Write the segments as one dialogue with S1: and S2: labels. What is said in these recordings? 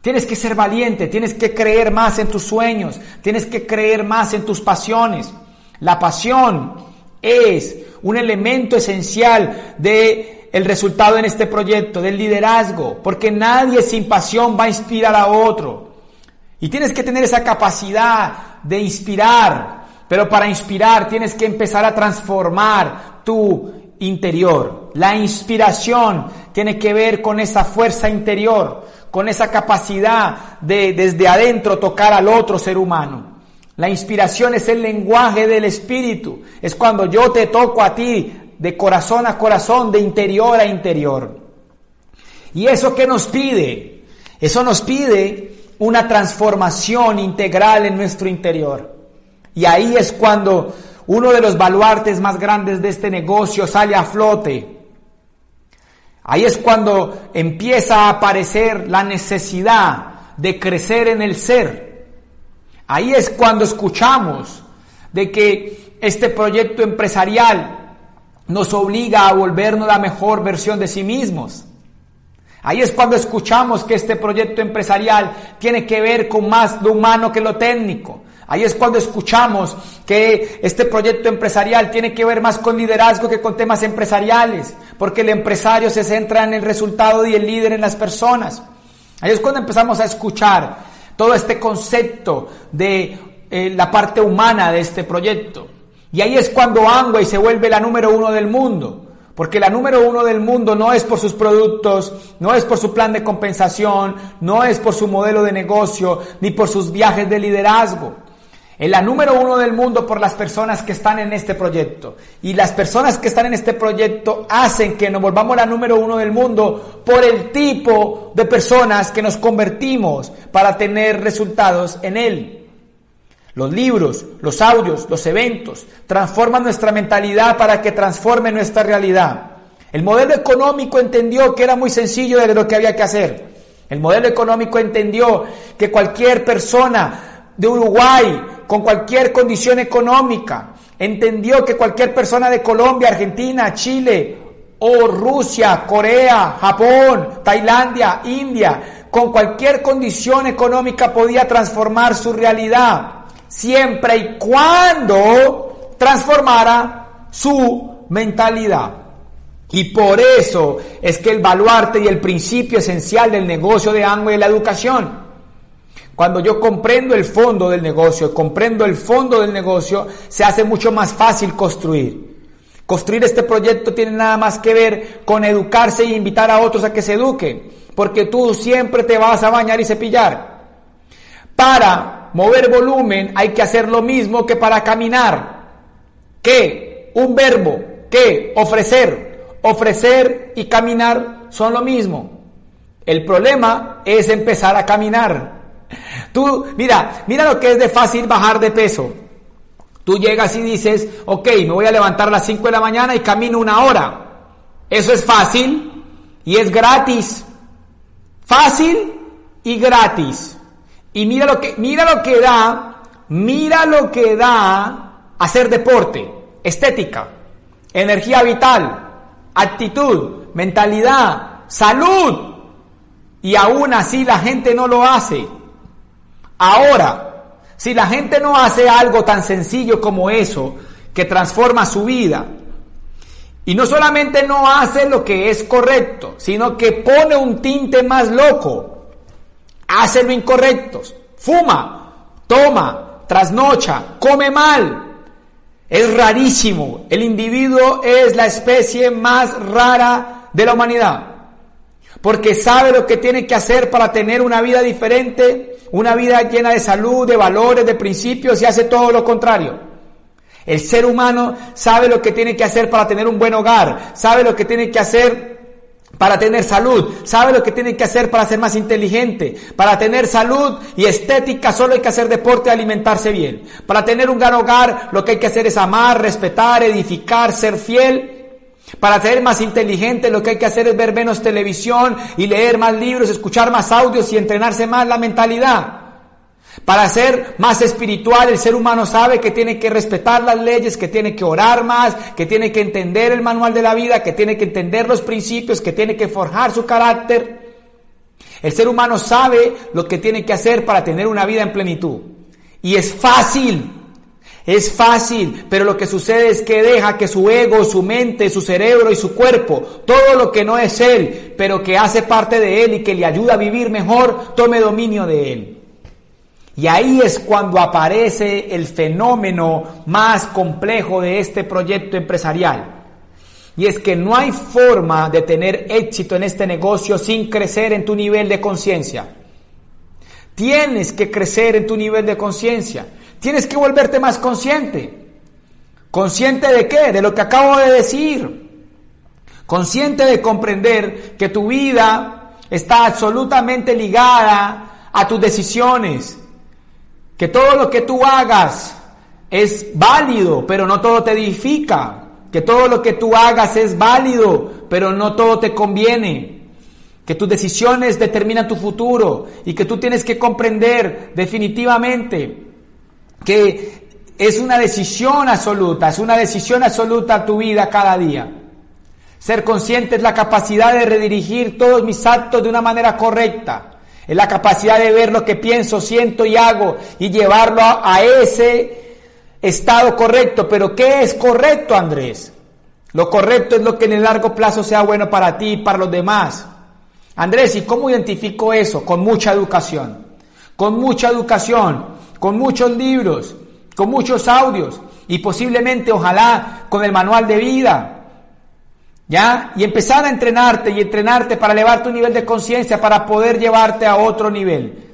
S1: Tienes que ser valiente, tienes que creer más en tus sueños, tienes que creer más en tus pasiones. La pasión es un elemento esencial de el resultado en este proyecto, del liderazgo, porque nadie sin pasión va a inspirar a otro. Y tienes que tener esa capacidad de inspirar, pero para inspirar tienes que empezar a transformar tu interior. La inspiración tiene que ver con esa fuerza interior, con esa capacidad de desde adentro tocar al otro ser humano. La inspiración es el lenguaje del espíritu. Es cuando yo te toco a ti de corazón a corazón, de interior a interior. ¿Y eso qué nos pide? Eso nos pide una transformación integral en nuestro interior. Y ahí es cuando uno de los baluartes más grandes de este negocio sale a flote. Ahí es cuando empieza a aparecer la necesidad de crecer en el ser. Ahí es cuando escuchamos de que este proyecto empresarial nos obliga a volvernos la mejor versión de sí mismos. Ahí es cuando escuchamos que este proyecto empresarial tiene que ver con más lo humano que lo técnico. Ahí es cuando escuchamos que este proyecto empresarial tiene que ver más con liderazgo que con temas empresariales, porque el empresario se centra en el resultado y el líder en las personas. Ahí es cuando empezamos a escuchar todo este concepto de eh, la parte humana de este proyecto. Y ahí es cuando Angway se vuelve la número uno del mundo. Porque la número uno del mundo no es por sus productos, no es por su plan de compensación, no es por su modelo de negocio, ni por sus viajes de liderazgo. Es la número uno del mundo por las personas que están en este proyecto. Y las personas que están en este proyecto hacen que nos volvamos la número uno del mundo por el tipo de personas que nos convertimos para tener resultados en él. Los libros, los audios, los eventos transforman nuestra mentalidad para que transforme nuestra realidad. El modelo económico entendió que era muy sencillo de lo que había que hacer. El modelo económico entendió que cualquier persona de Uruguay con cualquier condición económica. Entendió que cualquier persona de Colombia, Argentina, Chile o Rusia, Corea, Japón, Tailandia, India, con cualquier condición económica podía transformar su realidad, siempre y cuando transformara su mentalidad. Y por eso es que el baluarte y el principio esencial del negocio de Anglo es la educación. Cuando yo comprendo el fondo del negocio, comprendo el fondo del negocio, se hace mucho más fácil construir. Construir este proyecto tiene nada más que ver con educarse e invitar a otros a que se eduquen, porque tú siempre te vas a bañar y cepillar. Para mover volumen hay que hacer lo mismo que para caminar. ¿Qué? Un verbo. ¿Qué? Ofrecer. Ofrecer y caminar son lo mismo. El problema es empezar a caminar. Tú, mira, mira lo que es de fácil bajar de peso. Tú llegas y dices, ok, me voy a levantar a las 5 de la mañana y camino una hora. Eso es fácil y es gratis. Fácil y gratis. Y mira lo que, mira lo que da, mira lo que da hacer deporte, estética, energía vital, actitud, mentalidad, salud. Y aún así la gente no lo hace. Ahora, si la gente no hace algo tan sencillo como eso, que transforma su vida, y no solamente no hace lo que es correcto, sino que pone un tinte más loco, hace lo incorrecto, fuma, toma, trasnocha, come mal. Es rarísimo. El individuo es la especie más rara de la humanidad porque sabe lo que tiene que hacer para tener una vida diferente, una vida llena de salud, de valores, de principios y hace todo lo contrario. El ser humano sabe lo que tiene que hacer para tener un buen hogar, sabe lo que tiene que hacer para tener salud, sabe lo que tiene que hacer para ser más inteligente, para tener salud y estética solo hay que hacer deporte y alimentarse bien. Para tener un gran hogar lo que hay que hacer es amar, respetar, edificar, ser fiel para ser más inteligente lo que hay que hacer es ver menos televisión y leer más libros, escuchar más audios y entrenarse más la mentalidad. Para ser más espiritual, el ser humano sabe que tiene que respetar las leyes, que tiene que orar más, que tiene que entender el manual de la vida, que tiene que entender los principios, que tiene que forjar su carácter. El ser humano sabe lo que tiene que hacer para tener una vida en plenitud. Y es fácil. Es fácil, pero lo que sucede es que deja que su ego, su mente, su cerebro y su cuerpo, todo lo que no es él, pero que hace parte de él y que le ayuda a vivir mejor, tome dominio de él. Y ahí es cuando aparece el fenómeno más complejo de este proyecto empresarial. Y es que no hay forma de tener éxito en este negocio sin crecer en tu nivel de conciencia. Tienes que crecer en tu nivel de conciencia. Tienes que volverte más consciente. ¿Consciente de qué? De lo que acabo de decir. Consciente de comprender que tu vida está absolutamente ligada a tus decisiones. Que todo lo que tú hagas es válido, pero no todo te edifica. Que todo lo que tú hagas es válido, pero no todo te conviene que tus decisiones determinan tu futuro y que tú tienes que comprender definitivamente que es una decisión absoluta, es una decisión absoluta tu vida cada día. Ser consciente es la capacidad de redirigir todos mis actos de una manera correcta. Es la capacidad de ver lo que pienso, siento y hago y llevarlo a, a ese estado correcto. Pero ¿qué es correcto, Andrés? Lo correcto es lo que en el largo plazo sea bueno para ti y para los demás. Andrés, ¿y cómo identifico eso? Con mucha educación. Con mucha educación, con muchos libros, con muchos audios y posiblemente, ojalá, con el manual de vida. ¿Ya? Y empezar a entrenarte y entrenarte para elevar tu nivel de conciencia, para poder llevarte a otro nivel.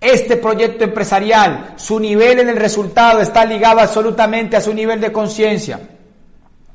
S1: Este proyecto empresarial, su nivel en el resultado está ligado absolutamente a su nivel de conciencia.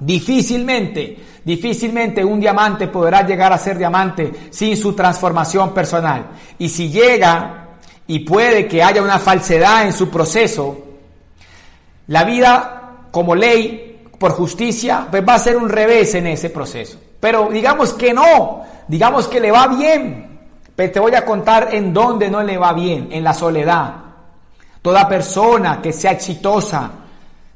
S1: Difícilmente, difícilmente un diamante podrá llegar a ser diamante sin su transformación personal. Y si llega y puede que haya una falsedad en su proceso, la vida como ley por justicia pues va a ser un revés en ese proceso. Pero digamos que no, digamos que le va bien. Pero te voy a contar en dónde no le va bien, en la soledad. Toda persona que sea exitosa,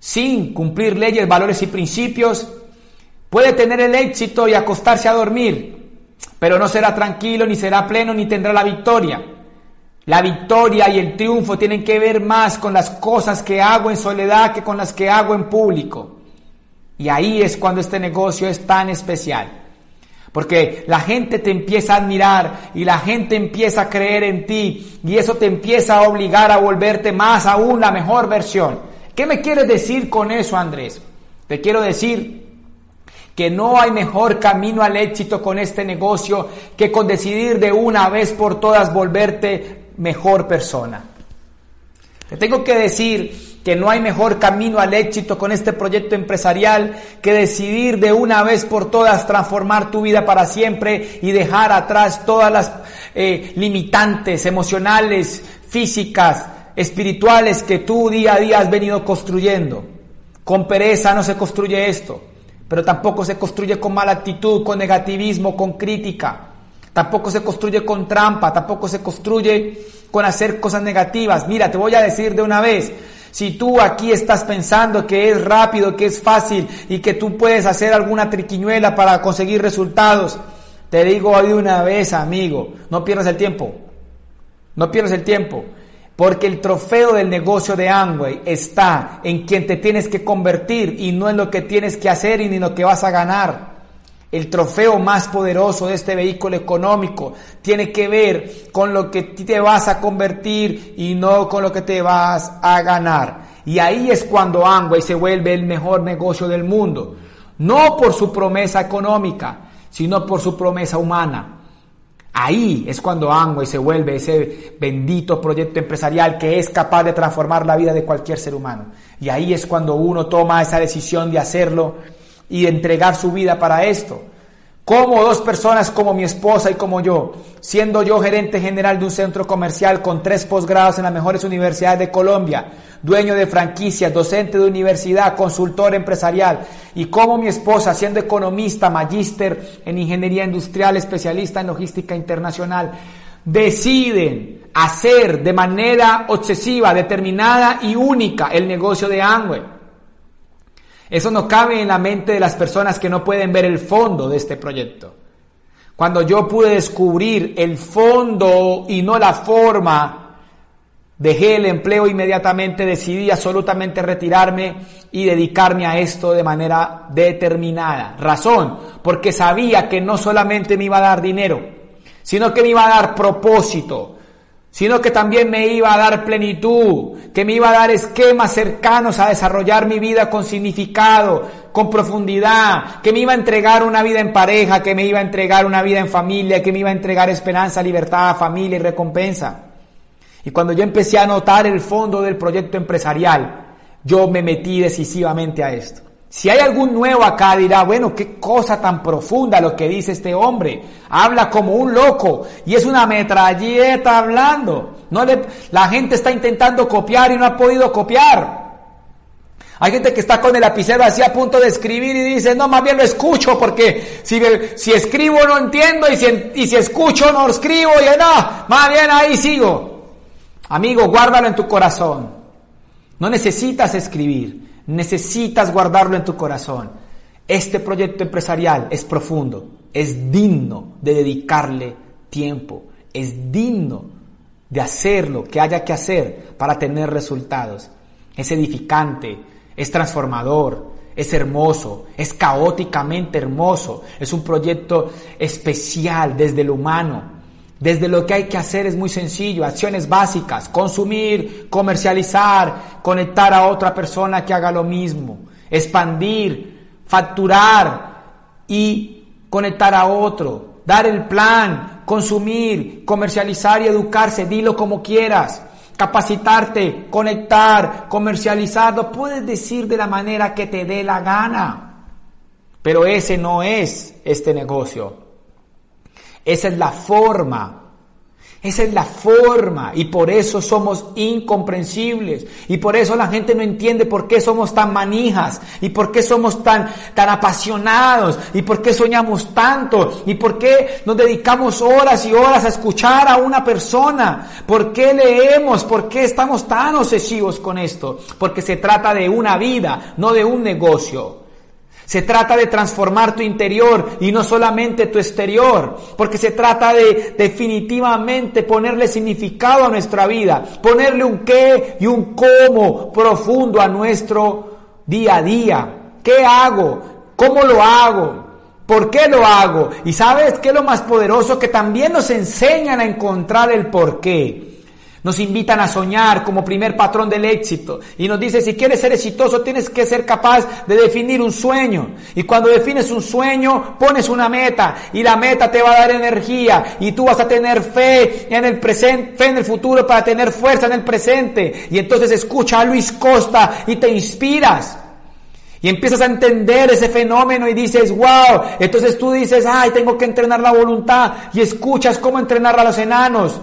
S1: sin cumplir leyes, valores y principios, puede tener el éxito y acostarse a dormir, pero no será tranquilo, ni será pleno, ni tendrá la victoria. La victoria y el triunfo tienen que ver más con las cosas que hago en soledad que con las que hago en público. Y ahí es cuando este negocio es tan especial. Porque la gente te empieza a admirar y la gente empieza a creer en ti y eso te empieza a obligar a volverte más aún la mejor versión. ¿Qué me quieres decir con eso, Andrés? Te quiero decir que no hay mejor camino al éxito con este negocio que con decidir de una vez por todas volverte mejor persona. Te tengo que decir que no hay mejor camino al éxito con este proyecto empresarial que decidir de una vez por todas transformar tu vida para siempre y dejar atrás todas las eh, limitantes emocionales, físicas, espirituales que tú día a día has venido construyendo. Con pereza no se construye esto, pero tampoco se construye con mala actitud, con negativismo, con crítica. Tampoco se construye con trampa, tampoco se construye con hacer cosas negativas. Mira, te voy a decir de una vez, si tú aquí estás pensando que es rápido, que es fácil y que tú puedes hacer alguna triquiñuela para conseguir resultados, te digo de una vez, amigo, no pierdas el tiempo. No pierdas el tiempo. Porque el trofeo del negocio de Amway está en quien te tienes que convertir y no en lo que tienes que hacer y ni lo que vas a ganar. El trofeo más poderoso de este vehículo económico tiene que ver con lo que te vas a convertir y no con lo que te vas a ganar. Y ahí es cuando Amway se vuelve el mejor negocio del mundo. No por su promesa económica, sino por su promesa humana. Ahí es cuando Amway se vuelve ese bendito proyecto empresarial que es capaz de transformar la vida de cualquier ser humano. Y ahí es cuando uno toma esa decisión de hacerlo y entregar su vida para esto. Como dos personas como mi esposa y como yo, siendo yo gerente general de un centro comercial con tres posgrados en las mejores universidades de Colombia, dueño de franquicias, docente de universidad, consultor empresarial, y como mi esposa, siendo economista, magíster en ingeniería industrial, especialista en logística internacional, deciden hacer de manera obsesiva, determinada y única el negocio de Amway. Eso no cabe en la mente de las personas que no pueden ver el fondo de este proyecto. cuando yo pude descubrir el fondo y no la forma, dejé el empleo inmediatamente, decidí absolutamente retirarme y dedicarme a esto de manera determinada. Razón, porque sabía que no solamente me iba a dar dinero, sino que me iba a dar propósito, sino que también me iba a dar plenitud, que me iba a dar esquemas cercanos a desarrollar mi vida con significado, con profundidad, que me iba a entregar una vida en pareja, que me iba a entregar una vida en familia, que me iba a entregar esperanza, libertad, familia y recompensa. Y cuando yo empecé a notar el fondo del proyecto empresarial, yo me metí decisivamente a esto. Si hay algún nuevo acá, dirá, bueno, qué cosa tan profunda lo que dice este hombre. Habla como un loco y es una metralleta hablando. No le, la gente está intentando copiar y no ha podido copiar. Hay gente que está con el lapicero así a punto de escribir y dice, no, más bien lo escucho porque si, si escribo no entiendo y si, y si escucho no escribo y no, más bien ahí sigo. Amigo, guárdalo en tu corazón. No necesitas escribir. Necesitas guardarlo en tu corazón. Este proyecto empresarial es profundo, es digno de dedicarle tiempo, es digno de hacer lo que haya que hacer para tener resultados. Es edificante, es transformador, es hermoso, es caóticamente hermoso, es un proyecto especial desde lo humano, desde lo que hay que hacer es muy sencillo, acciones básicas, consumir, comercializar, conectar a otra persona que haga lo mismo, expandir, facturar y conectar a otro, dar el plan, consumir, comercializar y educarse, dilo como quieras, capacitarte, conectar, comercializar, lo puedes decir de la manera que te dé la gana, pero ese no es este negocio. Esa es la forma. Esa es la forma. Y por eso somos incomprensibles. Y por eso la gente no entiende por qué somos tan manijas. Y por qué somos tan, tan apasionados. Y por qué soñamos tanto. Y por qué nos dedicamos horas y horas a escuchar a una persona, por qué leemos, por qué estamos tan obsesivos con esto, porque se trata de una vida, no de un negocio. Se trata de transformar tu interior y no solamente tu exterior, porque se trata de definitivamente ponerle significado a nuestra vida, ponerle un qué y un cómo profundo a nuestro día a día. ¿Qué hago? ¿Cómo lo hago? ¿Por qué lo hago? Y sabes qué es lo más poderoso que también nos enseñan a encontrar el por qué. Nos invitan a soñar como primer patrón del éxito y nos dice si quieres ser exitoso tienes que ser capaz de definir un sueño. Y cuando defines un sueño pones una meta y la meta te va a dar energía y tú vas a tener fe en el presente, fe en el futuro para tener fuerza en el presente. Y entonces escucha a Luis Costa y te inspiras. Y empiezas a entender ese fenómeno y dices, wow, entonces tú dices, ay, tengo que entrenar la voluntad y escuchas cómo entrenar a los enanos.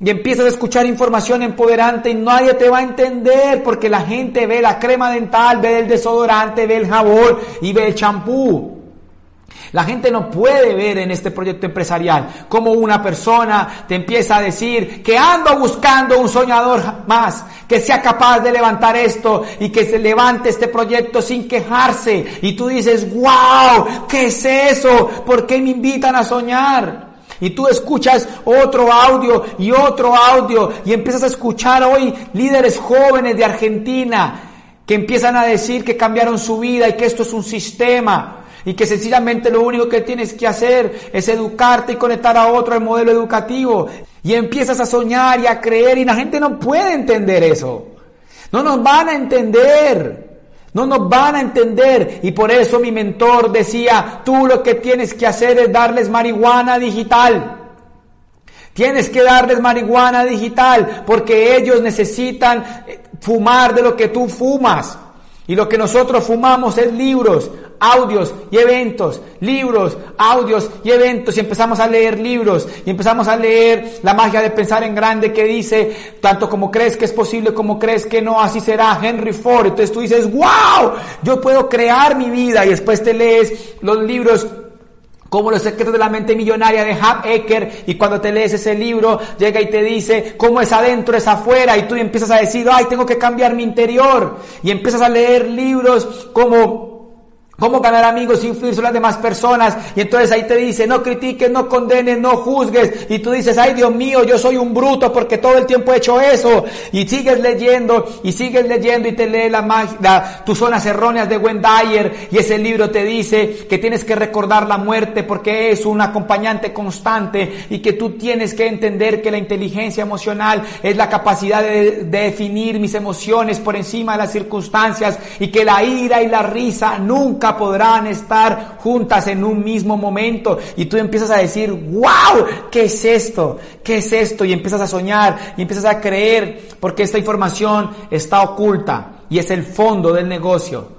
S1: Y empiezas a escuchar información empoderante y nadie te va a entender porque la gente ve la crema dental, ve el desodorante, ve el jabón y ve el champú. La gente no puede ver en este proyecto empresarial como una persona te empieza a decir que ando buscando un soñador más, que sea capaz de levantar esto y que se levante este proyecto sin quejarse. Y tú dices, wow, ¿qué es eso? ¿Por qué me invitan a soñar? Y tú escuchas otro audio y otro audio y empiezas a escuchar hoy líderes jóvenes de Argentina que empiezan a decir que cambiaron su vida y que esto es un sistema y que sencillamente lo único que tienes que hacer es educarte y conectar a otro el modelo educativo. Y empiezas a soñar y a creer y la gente no puede entender eso. No nos van a entender. No nos van a entender y por eso mi mentor decía, tú lo que tienes que hacer es darles marihuana digital. Tienes que darles marihuana digital porque ellos necesitan eh, fumar de lo que tú fumas. Y lo que nosotros fumamos es libros, audios y eventos, libros, audios y eventos. Y empezamos a leer libros y empezamos a leer la magia de pensar en grande que dice, tanto como crees que es posible como crees que no, así será. Henry Ford. Entonces tú dices, wow, yo puedo crear mi vida. Y después te lees los libros como los secretos de la mente millonaria de Hap Ecker y cuando te lees ese libro llega y te dice cómo es adentro es afuera y tú empiezas a decir ay tengo que cambiar mi interior. Y empiezas a leer libros como cómo ganar amigos y influir sobre las demás personas. Y entonces ahí te dice, no critiques, no condenes, no juzgues. Y tú dices, ay Dios mío, yo soy un bruto porque todo el tiempo he hecho eso. Y sigues leyendo y sigues leyendo y te lee la magia, tus zonas erróneas de Wendayer. Y ese libro te dice que tienes que recordar la muerte porque es un acompañante constante y que tú tienes que entender que la inteligencia emocional es la capacidad de, de definir mis emociones por encima de las circunstancias y que la ira y la risa podrán estar juntas en un mismo momento. Y tú empiezas a decir, wow, ¿qué es esto? ¿Qué es esto? Y empiezas a soñar y empiezas a creer porque esta información está oculta y es el fondo del negocio.